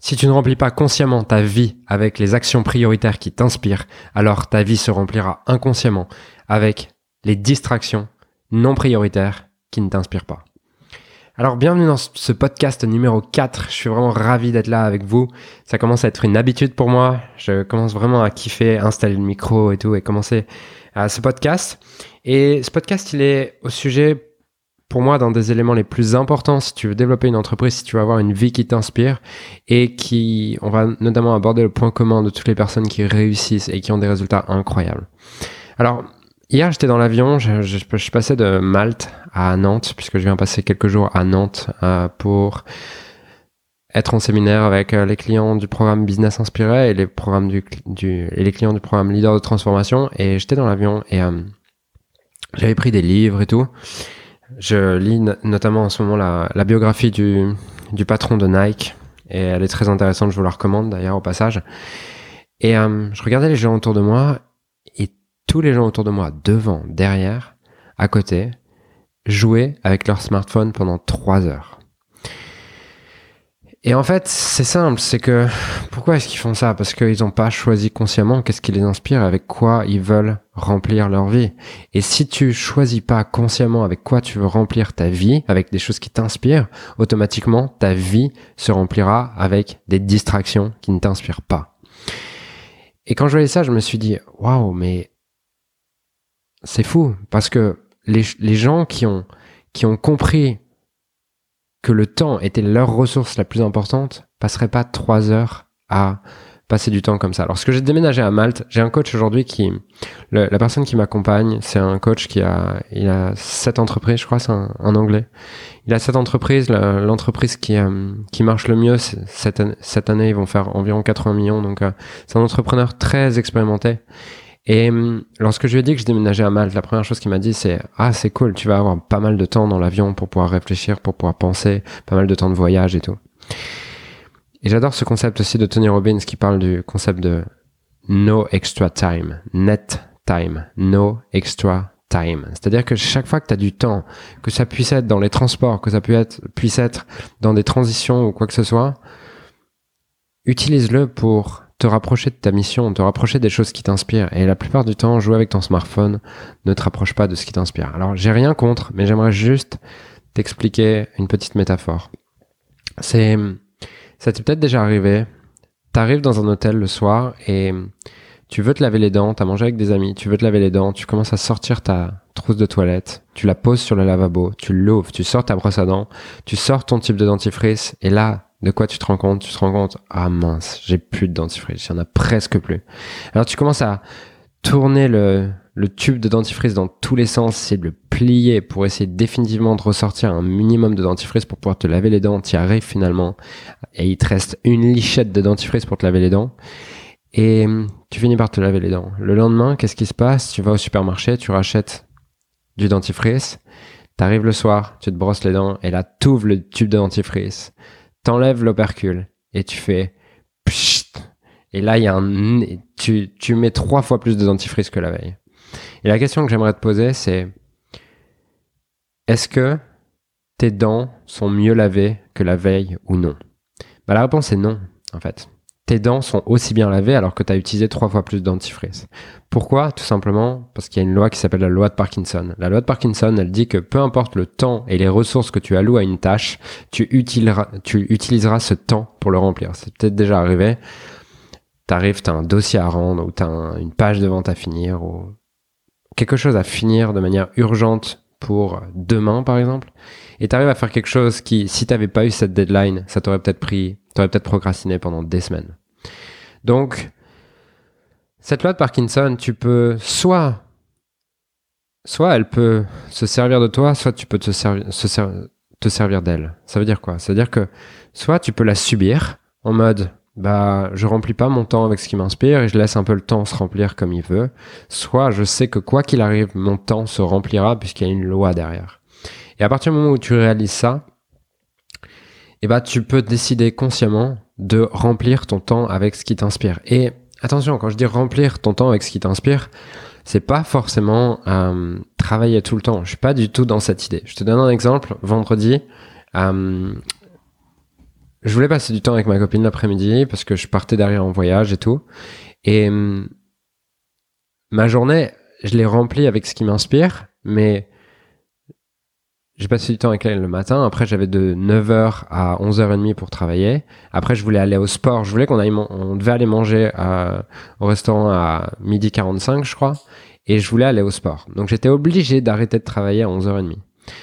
Si tu ne remplis pas consciemment ta vie avec les actions prioritaires qui t'inspirent, alors ta vie se remplira inconsciemment avec les distractions non prioritaires qui ne t'inspirent pas. Alors bienvenue dans ce podcast numéro 4. Je suis vraiment ravi d'être là avec vous. Ça commence à être une habitude pour moi. Je commence vraiment à kiffer, installer le micro et tout et commencer à ce podcast. Et ce podcast, il est au sujet pour moi d'un des éléments les plus importants si tu veux développer une entreprise, si tu veux avoir une vie qui t'inspire et qui, on va notamment aborder le point commun de toutes les personnes qui réussissent et qui ont des résultats incroyables. Alors, hier j'étais dans l'avion, je, passé de Malte à Nantes puisque je viens passer quelques jours à Nantes euh, pour être en séminaire avec euh, les clients du programme Business Inspiré et les programmes du, du et les clients du programme Leader de transformation et j'étais dans l'avion et euh, j'avais pris des livres et tout je lis notamment en ce moment la, biographie du, du, patron de Nike et elle est très intéressante, je vous la recommande d'ailleurs au passage. Et euh, je regardais les gens autour de moi et tous les gens autour de moi, devant, derrière, à côté, jouaient avec leur smartphone pendant trois heures. Et en fait, c'est simple, c'est que pourquoi est-ce qu'ils font ça? Parce qu'ils n'ont pas choisi consciemment qu'est-ce qui les inspire, avec quoi ils veulent remplir leur vie. Et si tu choisis pas consciemment avec quoi tu veux remplir ta vie, avec des choses qui t'inspirent, automatiquement ta vie se remplira avec des distractions qui ne t'inspirent pas. Et quand je voyais ça, je me suis dit waouh, mais c'est fou parce que les, les gens qui ont qui ont compris que le temps était leur ressource la plus importante, passerait pas trois heures à passer du temps comme ça. Lorsque j'ai déménagé à Malte, j'ai un coach aujourd'hui qui, la personne qui m'accompagne, c'est un coach qui a, il a sept entreprises, je crois, c'est un, un, anglais. Il a sept entreprises, l'entreprise qui, euh, qui marche le mieux, cette, cette année, ils vont faire environ 80 millions, donc euh, c'est un entrepreneur très expérimenté. Et hum, lorsque je lui ai dit que je déménageais à Malte, la première chose qu'il m'a dit c'est ah c'est cool, tu vas avoir pas mal de temps dans l'avion pour pouvoir réfléchir, pour pouvoir penser, pas mal de temps de voyage et tout. Et j'adore ce concept aussi de Tony Robbins qui parle du concept de no extra time, net time, no extra time. C'est-à-dire que chaque fois que tu as du temps, que ça puisse être dans les transports, que ça puisse être, puisse être dans des transitions ou quoi que ce soit, utilise-le pour te rapprocher de ta mission, te rapprocher des choses qui t'inspirent. Et la plupart du temps, jouer avec ton smartphone ne te rapproche pas de ce qui t'inspire. Alors, j'ai rien contre, mais j'aimerais juste t'expliquer une petite métaphore. C'est, ça t'est peut-être déjà arrivé. T'arrives dans un hôtel le soir et tu veux te laver les dents, t'as mangé avec des amis, tu veux te laver les dents, tu commences à sortir ta trousse de toilette, tu la poses sur le lavabo, tu l'ouvres, tu sors ta brosse à dents, tu sors ton type de dentifrice et là, de quoi tu te rends compte? Tu te rends compte, ah mince, j'ai plus de dentifrice, il y en a presque plus. Alors tu commences à tourner le, tube de dentifrice dans tous les sens, essayer de le plier pour essayer définitivement de ressortir un minimum de dentifrice pour pouvoir te laver les dents. Tu arrives finalement et il te reste une lichette de dentifrice pour te laver les dents. Et tu finis par te laver les dents. Le lendemain, qu'est-ce qui se passe? Tu vas au supermarché, tu rachètes du dentifrice. T'arrives le soir, tu te brosses les dents et là, t'ouvres le tube de dentifrice t'enlèves l'opercule et tu fais pshht, et là il y a un tu, tu mets trois fois plus de dentifrice que la veille. Et la question que j'aimerais te poser c'est est-ce que tes dents sont mieux lavées que la veille ou non? Bah la réponse est non en fait tes dents sont aussi bien lavées alors que tu as utilisé trois fois plus de. Pourquoi? Tout simplement parce qu'il y a une loi qui s'appelle la loi de Parkinson. La loi de Parkinson, elle dit que peu importe le temps et les ressources que tu alloues à une tâche, tu utiliseras, tu utiliseras ce temps pour le remplir. C'est peut-être déjà arrivé. T'arrives, t'as un dossier à rendre ou t'as une page de vente à finir ou quelque chose à finir de manière urgente pour demain par exemple et t'arrives à faire quelque chose qui si t'avais pas eu cette deadline ça t'aurait peut-être pris t'aurais peut-être procrastiné pendant des semaines donc, cette loi de Parkinson, tu peux soit, soit elle peut se servir de toi, soit tu peux te, servir d'elle. Ça veut dire quoi? Ça veut dire que soit tu peux la subir en mode bah je remplis pas mon temps avec ce qui m'inspire et je laisse un peu le temps se remplir comme il veut. Soit je sais que quoi qu'il arrive, mon temps se remplira puisqu'il y a une loi derrière. Et à partir du moment où tu réalises ça, eh bah tu peux décider consciemment de remplir ton temps avec ce qui t'inspire. Et attention, quand je dis remplir ton temps avec ce qui t'inspire, c'est pas forcément euh, travailler tout le temps. Je suis pas du tout dans cette idée. Je te donne un exemple. Vendredi, euh, je voulais passer du temps avec ma copine l'après-midi parce que je partais derrière en voyage et tout. Et hum, ma journée, je l'ai remplie avec ce qui m'inspire, mais j'ai passé du temps avec elle le matin. Après, j'avais de 9h à 11h30 pour travailler. Après, je voulais aller au sport. Je voulais qu'on aille, on devait aller manger au restaurant à midi 45, je crois. Et je voulais aller au sport. Donc, j'étais obligé d'arrêter de travailler à 11h30.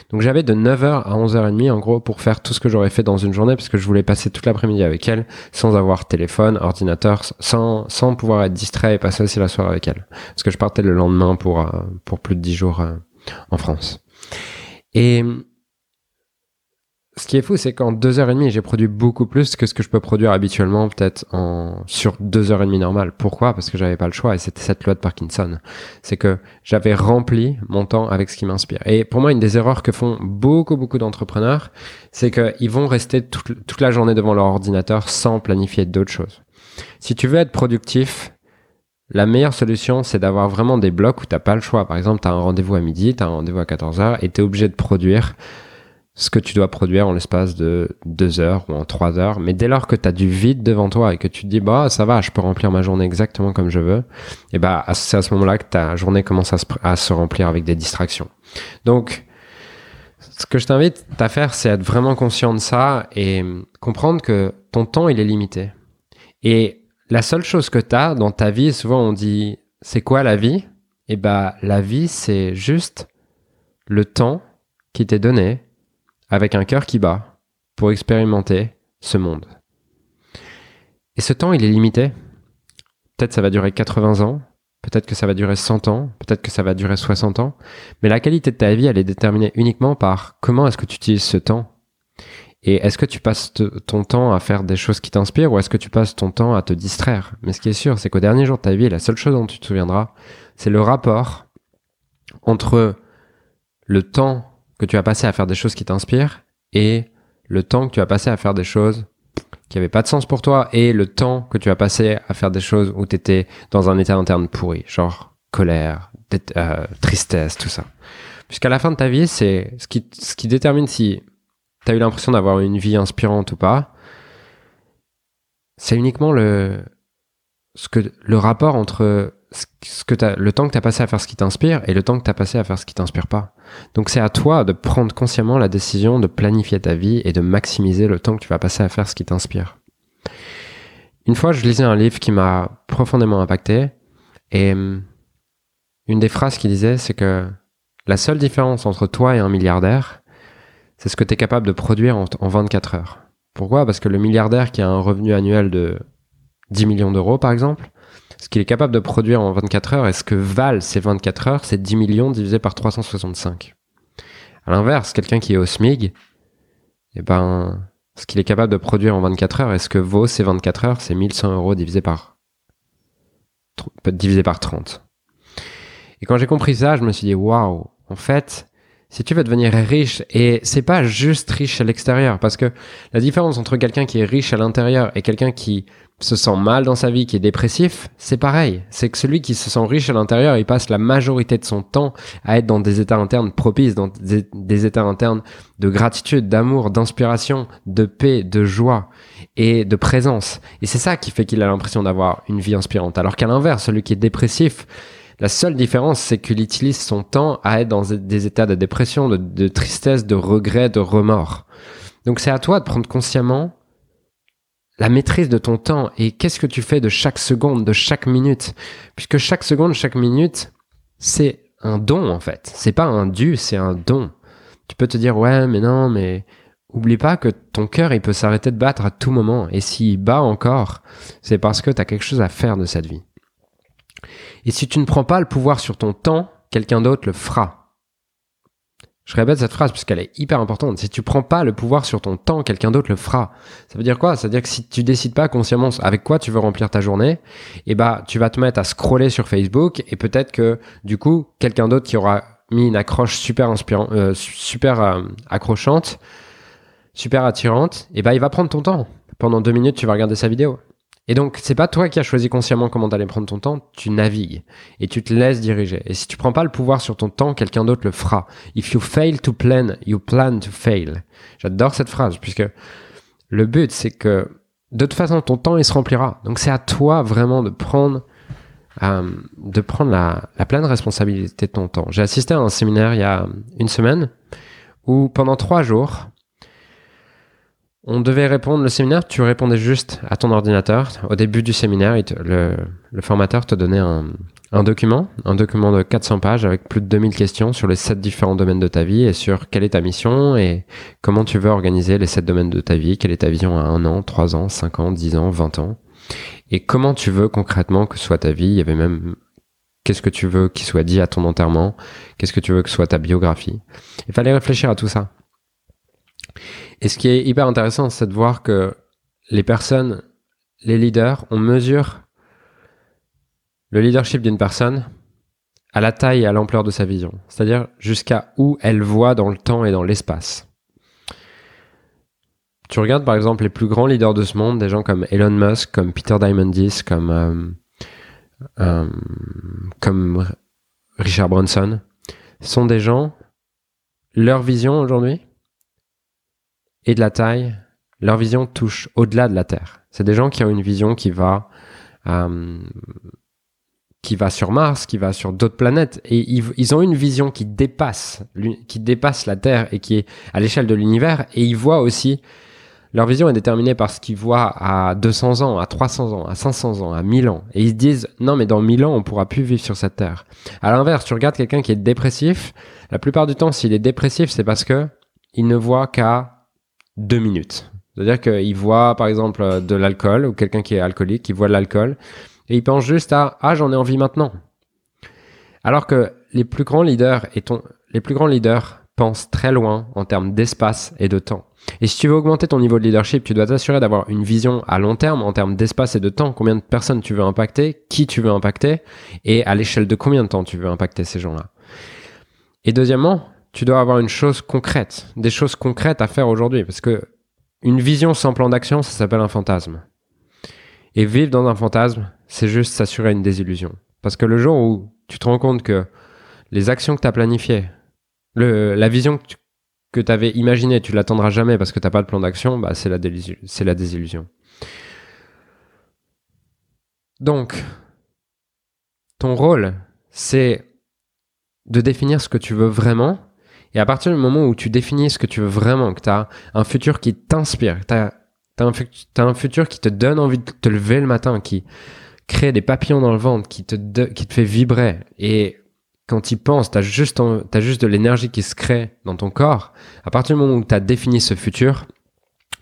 Donc, j'avais de 9h à 11h30, en gros, pour faire tout ce que j'aurais fait dans une journée, parce que je voulais passer toute l'après-midi avec elle, sans avoir téléphone, ordinateur, sans, sans pouvoir être distrait et passer aussi la soirée avec elle. Parce que je partais le lendemain pour, euh, pour plus de 10 jours euh, en France. Et ce qui est fou, c'est qu'en deux heures et demie, j'ai produit beaucoup plus que ce que je peux produire habituellement, peut-être en sur deux heures et demie normales. Pourquoi? Parce que j'avais pas le choix et c'était cette loi de Parkinson. C'est que j'avais rempli mon temps avec ce qui m'inspire. Et pour moi, une des erreurs que font beaucoup beaucoup d'entrepreneurs, c'est qu'ils vont rester toute, toute la journée devant leur ordinateur sans planifier d'autres choses. Si tu veux être productif, la meilleure solution, c'est d'avoir vraiment des blocs où t'as pas le choix. Par exemple, tu as un rendez-vous à midi, tu as un rendez-vous à 14h et tu es obligé de produire ce que tu dois produire en l'espace de 2 heures ou en 3 heures. Mais dès lors que tu as du vide devant toi et que tu te dis, bah, ça va, je peux remplir ma journée exactement comme je veux, et bah, c'est à ce moment-là que ta journée commence à se, à se remplir avec des distractions. Donc, ce que je t'invite à faire, c'est être vraiment conscient de ça et comprendre que ton temps, il est limité. Et la seule chose que tu as dans ta vie, souvent on dit c'est quoi la vie? Eh bah la vie c'est juste le temps qui t'est donné avec un cœur qui bat pour expérimenter ce monde. Et ce temps il est limité. Peut-être ça va durer 80 ans, peut-être que ça va durer 100 ans, peut-être que ça va durer 60 ans, mais la qualité de ta vie elle est déterminée uniquement par comment est-ce que tu utilises ce temps et est-ce que tu passes ton temps à faire des choses qui t'inspirent ou est-ce que tu passes ton temps à te distraire? Mais ce qui est sûr, c'est qu'au dernier jour de ta vie, la seule chose dont tu te souviendras, c'est le rapport entre le temps que tu as passé à faire des choses qui t'inspirent et le temps que tu as passé à faire des choses qui n'avaient pas de sens pour toi et le temps que tu as passé à faire des choses où tu étais dans un état interne pourri, genre colère, euh, tristesse, tout ça. Puisqu'à la fin de ta vie, c'est ce qui, ce qui détermine si tu as eu l'impression d'avoir une vie inspirante ou pas, c'est uniquement le, ce que, le rapport entre ce que as, le temps que tu as passé à faire ce qui t'inspire et le temps que tu as passé à faire ce qui t'inspire pas. Donc c'est à toi de prendre consciemment la décision de planifier ta vie et de maximiser le temps que tu vas passer à faire ce qui t'inspire. Une fois, je lisais un livre qui m'a profondément impacté et hum, une des phrases qu'il disait, c'est que la seule différence entre toi et un milliardaire, c'est ce que tu es capable de produire en, 24 heures. Pourquoi? Parce que le milliardaire qui a un revenu annuel de 10 millions d'euros, par exemple, ce qu'il est capable de produire en 24 heures et ce que valent ces 24 heures, c'est 10 millions divisé par 365. À l'inverse, quelqu'un qui est au SMIG, eh ben, ce qu'il est capable de produire en 24 heures et ce que vaut ces 24 heures, c'est 1100 euros divisé par, divisé par 30. Et quand j'ai compris ça, je me suis dit, waouh, en fait, si tu veux devenir riche, et c'est pas juste riche à l'extérieur, parce que la différence entre quelqu'un qui est riche à l'intérieur et quelqu'un qui se sent mal dans sa vie, qui est dépressif, c'est pareil. C'est que celui qui se sent riche à l'intérieur, il passe la majorité de son temps à être dans des états internes propices, dans des, états internes de gratitude, d'amour, d'inspiration, de paix, de joie et de présence. Et c'est ça qui fait qu'il a l'impression d'avoir une vie inspirante. Alors qu'à l'inverse, celui qui est dépressif, la seule différence, c'est qu'il utilise son temps à être dans des états de dépression, de, tristesse, de regret, de remords. Donc c'est à toi de prendre consciemment la maîtrise de ton temps et qu'est-ce que tu fais de chaque seconde, de chaque minute. Puisque chaque seconde, chaque minute, c'est un don en fait. C'est pas un dû, c'est un don. Tu peux te dire ouais, mais non, mais oublie pas que ton cœur, il peut s'arrêter de battre à tout moment. Et s'il bat encore, c'est parce que tu as quelque chose à faire de cette vie. Et si tu ne prends pas le pouvoir sur ton temps, quelqu'un d'autre le fera. Je répète cette phrase puisqu'elle est hyper importante. Si tu prends pas le pouvoir sur ton temps, quelqu'un d'autre le fera. Ça veut dire quoi? Ça veut dire que si tu décides pas consciemment avec quoi tu veux remplir ta journée, eh bah tu vas te mettre à scroller sur Facebook et peut-être que du coup quelqu'un d'autre qui aura mis une accroche super inspirante, euh, super euh, accrochante, super attirante, eh bah il va prendre ton temps. Pendant deux minutes, tu vas regarder sa vidéo. Et donc, c'est pas toi qui as choisi consciemment comment t'allais prendre ton temps, tu navigues et tu te laisses diriger. Et si tu prends pas le pouvoir sur ton temps, quelqu'un d'autre le fera. If you fail to plan, you plan to fail. J'adore cette phrase puisque le but, c'est que de toute façon, ton temps, il se remplira. Donc, c'est à toi vraiment de prendre, euh, de prendre la, la, pleine responsabilité de ton temps. J'ai assisté à un séminaire il y a une semaine où pendant trois jours, on devait répondre le séminaire, tu répondais juste à ton ordinateur. Au début du séminaire, le, formateur te donnait un, un, document, un document de 400 pages avec plus de 2000 questions sur les sept différents domaines de ta vie et sur quelle est ta mission et comment tu veux organiser les sept domaines de ta vie, quelle est ta vision à un an, trois ans, cinq ans, dix ans, vingt ans et comment tu veux concrètement que soit ta vie. Il y avait même qu'est-ce que tu veux qu'il soit dit à ton enterrement, qu'est-ce que tu veux que soit ta biographie. Il fallait réfléchir à tout ça. Et ce qui est hyper intéressant, c'est de voir que les personnes, les leaders, on mesure le leadership d'une personne à la taille et à l'ampleur de sa vision, c'est-à-dire jusqu'à où elle voit dans le temps et dans l'espace. Tu regardes par exemple les plus grands leaders de ce monde, des gens comme Elon Musk, comme Peter Diamandis, comme, euh, euh, comme Richard Branson, sont des gens, leur vision aujourd'hui, et de la taille, leur vision touche au-delà de la Terre. C'est des gens qui ont une vision qui va euh, qui va sur Mars, qui va sur d'autres planètes, et ils, ont une vision qui dépasse qui dépasse la Terre et qui est à l'échelle de l'univers, et ils voient aussi leur vision est déterminée par ce qu'ils voient à 200 ans, à 300 ans, à 500 ans, à 1000 ans. Et ils se disent, non, mais dans 1000 ans, on pourra plus vivre sur cette terre. À l'inverse, tu regardes quelqu'un qui est dépressif. La plupart du temps, s'il est dépressif, c'est parce que il ne voit qu'à deux minutes. C'est-à-dire qu'il voit, par exemple, de l'alcool ou quelqu'un qui est alcoolique, il voit de l'alcool et il pense juste à ah j'en ai envie maintenant. Alors que les plus grands leaders les plus grands leaders pensent très loin en termes d'espace et de temps. Et si tu veux augmenter ton niveau de leadership, tu dois t'assurer d'avoir une vision à long terme en termes d'espace et de temps. Combien de personnes tu veux impacter, qui tu veux impacter, et à l'échelle de combien de temps tu veux impacter ces gens-là. Et deuxièmement, tu dois avoir une chose concrète, des choses concrètes à faire aujourd'hui. Parce que une vision sans plan d'action, ça s'appelle un fantasme. Et vivre dans un fantasme, c'est juste s'assurer une désillusion. Parce que le jour où tu te rends compte que les actions que tu as planifiées, la vision que tu avais imaginée, tu l'attendras jamais parce que tu n'as pas de plan d'action, bah, c'est la désillusion. Donc, ton rôle, c'est de définir ce que tu veux vraiment et à partir du moment où tu définis ce que tu veux vraiment, que tu as un futur qui t'inspire, tu as, un, futur qui te donne envie de te lever le matin, qui crée des papillons dans le ventre, qui te, fait vibrer, et quand tu penses, tu as juste de l'énergie qui se crée dans ton corps, à partir du moment où tu as défini ce futur,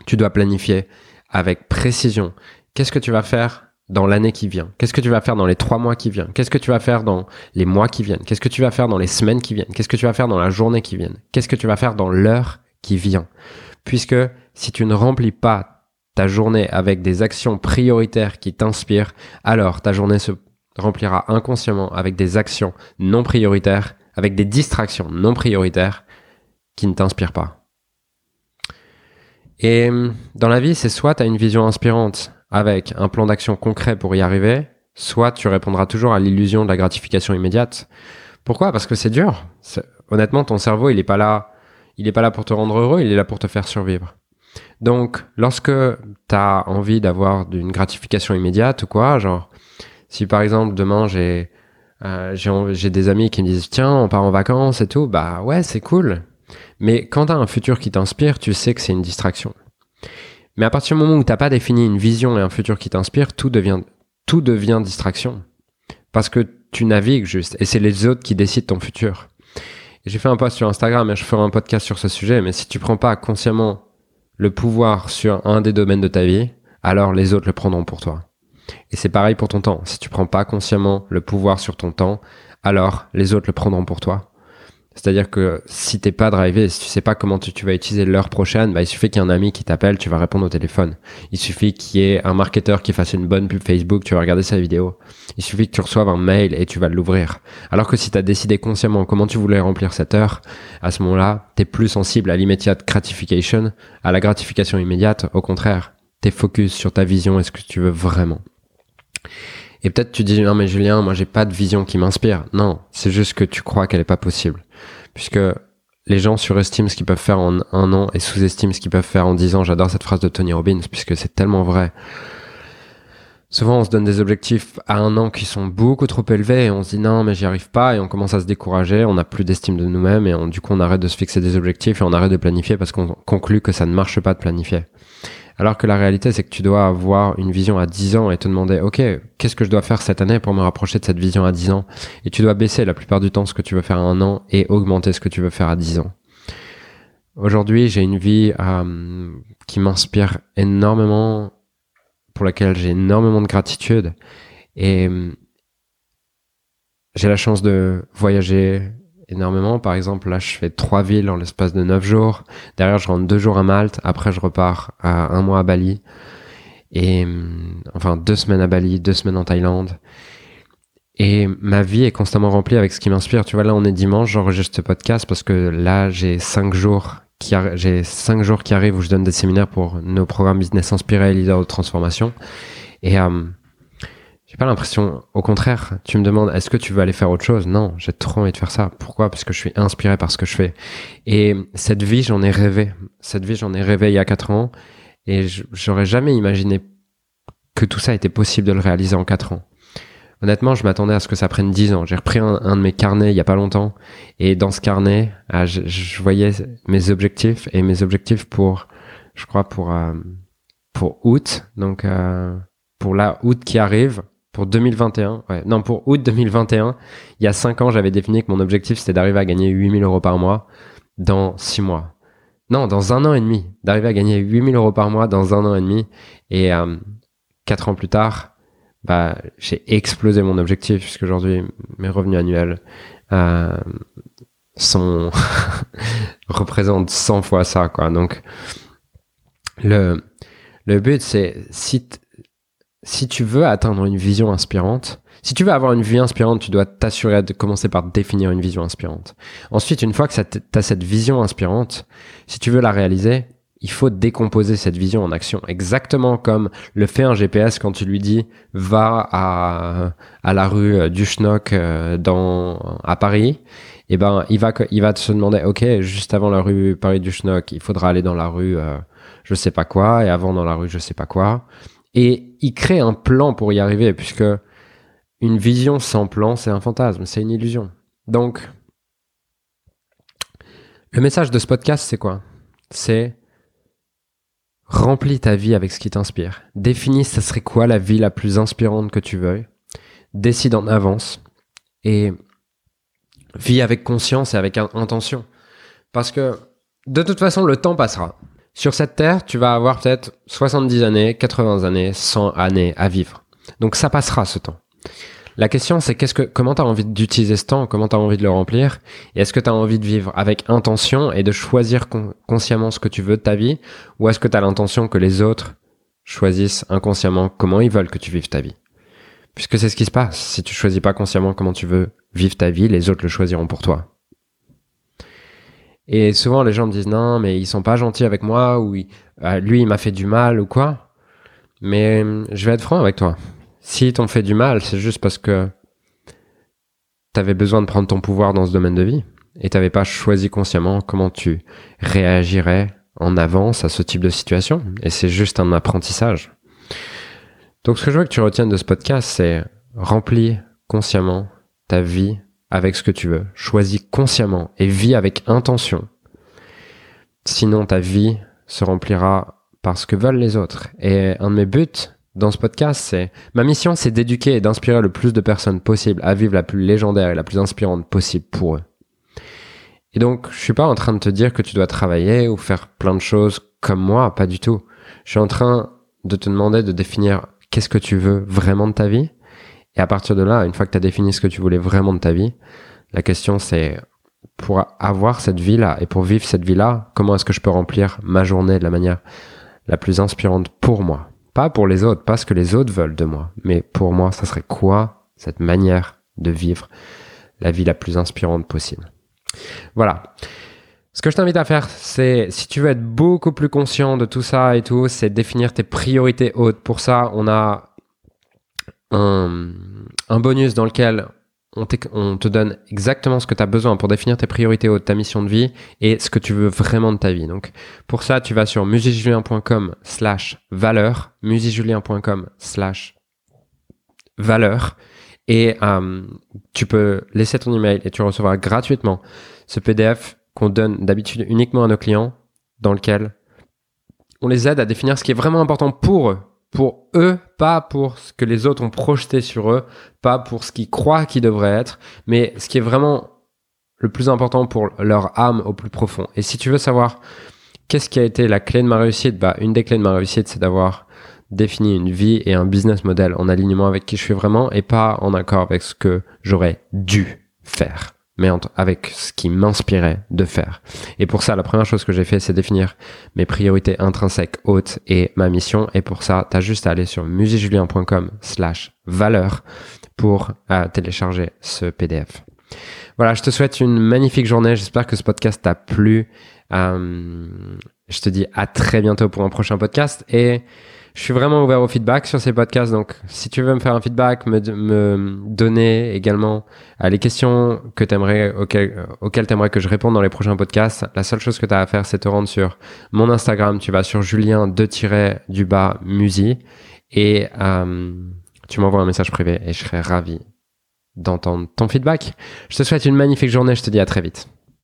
tu dois planifier avec précision. Qu'est-ce que tu vas faire dans l'année qui vient. Qu'est-ce que tu vas faire dans les trois mois qui viennent? Qu'est-ce que tu vas faire dans les mois qui viennent? Qu'est-ce que tu vas faire dans les semaines qui viennent? Qu'est-ce que tu vas faire dans la journée qui vient Qu'est-ce que tu vas faire dans l'heure qui vient? Puisque si tu ne remplis pas ta journée avec des actions prioritaires qui t'inspirent, alors ta journée se remplira inconsciemment avec des actions non prioritaires, avec des distractions non prioritaires qui ne t'inspirent pas. Et dans la vie, c'est soit tu as une vision inspirante avec un plan d'action concret pour y arriver, soit tu répondras toujours à l'illusion de la gratification immédiate. Pourquoi? Parce que c'est dur. Honnêtement, ton cerveau, il n'est pas là. Il est pas là pour te rendre heureux, il est là pour te faire survivre. Donc, lorsque tu as envie d'avoir une gratification immédiate ou quoi, genre, si par exemple demain j'ai euh, j'ai des amis qui me disent tiens on part en vacances et tout, bah ouais c'est cool. Mais quand tu as un futur qui t'inspire, tu sais que c'est une distraction. Mais à partir du moment où t'as pas défini une vision et un futur qui t'inspire, tout devient, tout devient distraction. Parce que tu navigues juste et c'est les autres qui décident ton futur. J'ai fait un post sur Instagram et je ferai un podcast sur ce sujet, mais si tu prends pas consciemment le pouvoir sur un des domaines de ta vie, alors les autres le prendront pour toi. Et c'est pareil pour ton temps. Si tu prends pas consciemment le pouvoir sur ton temps, alors les autres le prendront pour toi. C'est-à-dire que si t'es pas drivé, si tu sais pas comment tu, vas utiliser l'heure prochaine, bah, il suffit qu'il y ait un ami qui t'appelle, tu vas répondre au téléphone. Il suffit qu'il y ait un marketeur qui fasse une bonne pub Facebook, tu vas regarder sa vidéo. Il suffit que tu reçoives un mail et tu vas l'ouvrir. Alors que si tu as décidé consciemment comment tu voulais remplir cette heure, à ce moment-là, t'es plus sensible à l'immediate gratification, à la gratification immédiate. Au contraire, t'es focus sur ta vision et ce que tu veux vraiment. Et peut-être tu dis non mais Julien, moi j'ai pas de vision qui m'inspire. Non, c'est juste que tu crois qu'elle est pas possible puisque les gens surestiment ce qu'ils peuvent faire en un an et sous-estiment ce qu'ils peuvent faire en dix ans. J'adore cette phrase de Tony Robbins puisque c'est tellement vrai. Souvent, on se donne des objectifs à un an qui sont beaucoup trop élevés et on se dit non, mais j'y arrive pas et on commence à se décourager, on n'a plus d'estime de nous-mêmes et du coup, on arrête de se fixer des objectifs et on arrête de planifier parce qu'on conclut que ça ne marche pas de planifier. Alors que la réalité, c'est que tu dois avoir une vision à 10 ans et te demander, OK, qu'est-ce que je dois faire cette année pour me rapprocher de cette vision à 10 ans? Et tu dois baisser la plupart du temps ce que tu veux faire à un an et augmenter ce que tu veux faire à 10 ans. Aujourd'hui, j'ai une vie euh, qui m'inspire énormément pour laquelle j'ai énormément de gratitude. Et j'ai la chance de voyager énormément. Par exemple, là, je fais trois villes en l'espace de neuf jours. Derrière, je rentre deux jours à Malte. Après, je repars à un mois à Bali. Et hum, enfin, deux semaines à Bali, deux semaines en Thaïlande. Et ma vie est constamment remplie avec ce qui m'inspire. Tu vois, là, on est dimanche, j'enregistre ce podcast parce que là, j'ai cinq jours j'ai cinq jours qui arrivent où je donne des séminaires pour nos programmes business inspirés et leader de transformation. Et euh, j'ai pas l'impression, au contraire, tu me demandes est-ce que tu veux aller faire autre chose? Non, j'ai trop envie de faire ça. Pourquoi? Parce que je suis inspiré par ce que je fais. Et cette vie, j'en ai rêvé. Cette vie, j'en ai rêvé il y a quatre ans. Et j'aurais jamais imaginé que tout ça était possible de le réaliser en quatre ans. Honnêtement, je m'attendais à ce que ça prenne 10 ans. J'ai repris un, de mes carnets il y a pas longtemps et dans ce carnet, ah, je, voyais mes objectifs et mes objectifs pour, je crois pour euh, pour août, donc euh, pour la août qui arrive, pour 2021. Ouais, non, pour août 2021. Il y a 5 ans, j'avais défini que mon objectif c'était d'arriver à gagner 8000 euros par mois dans 6 mois. Non, dans un an et demi, d'arriver à gagner 8000 euros par mois dans un an et demi. Et euh, 4 ans plus tard, bah, j'ai explosé mon objectif puisque aujourd'hui mes revenus annuels euh, sont représentent 100 fois ça quoi. Donc le le but c'est si si tu veux atteindre une vision inspirante, si tu veux avoir une vie inspirante, tu dois t'assurer de commencer par définir une vision inspirante. Ensuite, une fois que tu as cette vision inspirante, si tu veux la réaliser, il faut décomposer cette vision en action. Exactement comme le fait un GPS quand tu lui dis va à, à la rue euh, du euh, dans, à Paris. Eh ben, il va, il va se demander, OK, juste avant la rue Paris du il faudra aller dans la rue, euh, je sais pas quoi, et avant dans la rue, je sais pas quoi. Et il crée un plan pour y arriver, puisque une vision sans plan, c'est un fantasme, c'est une illusion. Donc, le message de ce podcast, c'est quoi? C'est Remplis ta vie avec ce qui t'inspire. Définis ce serait quoi la vie la plus inspirante que tu veuilles. Décide en avance et vis avec conscience et avec intention. Parce que de toute façon, le temps passera. Sur cette terre, tu vas avoir peut-être 70 années, 80 années, 100 années à vivre. Donc ça passera ce temps. La question, c'est qu'est-ce que, comment tu as envie d'utiliser ce temps, comment tu as envie de le remplir, et est-ce que tu as envie de vivre avec intention et de choisir consciemment ce que tu veux de ta vie, ou est-ce que tu as l'intention que les autres choisissent inconsciemment comment ils veulent que tu vives ta vie? Puisque c'est ce qui se passe. Si tu choisis pas consciemment comment tu veux vivre ta vie, les autres le choisiront pour toi. Et souvent, les gens me disent non, mais ils sont pas gentils avec moi, ou euh, lui, il m'a fait du mal, ou quoi. Mais je vais être franc avec toi. Si t'ont fait du mal, c'est juste parce que t'avais besoin de prendre ton pouvoir dans ce domaine de vie et t'avais pas choisi consciemment comment tu réagirais en avance à ce type de situation. Et c'est juste un apprentissage. Donc ce que je veux que tu retiennes de ce podcast, c'est remplis consciemment ta vie avec ce que tu veux. Choisis consciemment et vis avec intention. Sinon ta vie se remplira par ce que veulent les autres. Et un de mes buts dans ce podcast, c'est ma mission, c'est d'éduquer et d'inspirer le plus de personnes possible à vivre la plus légendaire et la plus inspirante possible pour eux. Et donc, je suis pas en train de te dire que tu dois travailler ou faire plein de choses comme moi, pas du tout. Je suis en train de te demander de définir qu'est-ce que tu veux vraiment de ta vie. Et à partir de là, une fois que tu as défini ce que tu voulais vraiment de ta vie, la question c'est pour avoir cette vie-là et pour vivre cette vie-là, comment est-ce que je peux remplir ma journée de la manière la plus inspirante pour moi? Pas pour les autres, pas ce que les autres veulent de moi, mais pour moi, ça serait quoi cette manière de vivre la vie la plus inspirante possible? Voilà. Ce que je t'invite à faire, c'est, si tu veux être beaucoup plus conscient de tout ça et tout, c'est définir tes priorités hautes. Pour ça, on a un, bonus dans lequel on, te donne exactement ce que tu as besoin pour définir tes priorités ou ta mission de vie et ce que tu veux vraiment de ta vie. Donc pour ça, tu vas sur musicjulien.com slash valeur, musicjulien.com slash valeur et euh, tu peux laisser ton email et tu recevras gratuitement ce PDF qu'on donne d'habitude uniquement à nos clients dans lequel on les aide à définir ce qui est vraiment important pour eux pour eux, pas pour ce que les autres ont projeté sur eux, pas pour ce qu'ils croient qu'ils devraient être, mais ce qui est vraiment le plus important pour leur âme au plus profond. Et si tu veux savoir qu'est-ce qui a été la clé de ma réussite, bah, une des clés de ma réussite, c'est d'avoir défini une vie et un business model en alignement avec qui je suis vraiment et pas en accord avec ce que j'aurais dû faire mais avec ce qui m'inspirait de faire. Et pour ça, la première chose que j'ai fait, c'est définir mes priorités intrinsèques hautes et ma mission. Et pour ça, tu as juste à aller sur musicjulien.com slash valeur pour euh, télécharger ce PDF. Voilà, je te souhaite une magnifique journée. J'espère que ce podcast t'a plu. Euh, je te dis à très bientôt pour un prochain podcast et je suis vraiment ouvert au feedback sur ces podcasts. Donc, si tu veux me faire un feedback, me, me donner également euh, les questions que t'aimerais, auxquelles, auxquelles tu aimerais que je réponde dans les prochains podcasts, la seule chose que tu as à faire, c'est te rendre sur mon Instagram. Tu vas sur Julien de du bas Musi et euh, tu m'envoies un message privé et je serai ravi d'entendre ton feedback. Je te souhaite une magnifique journée. Je te dis à très vite.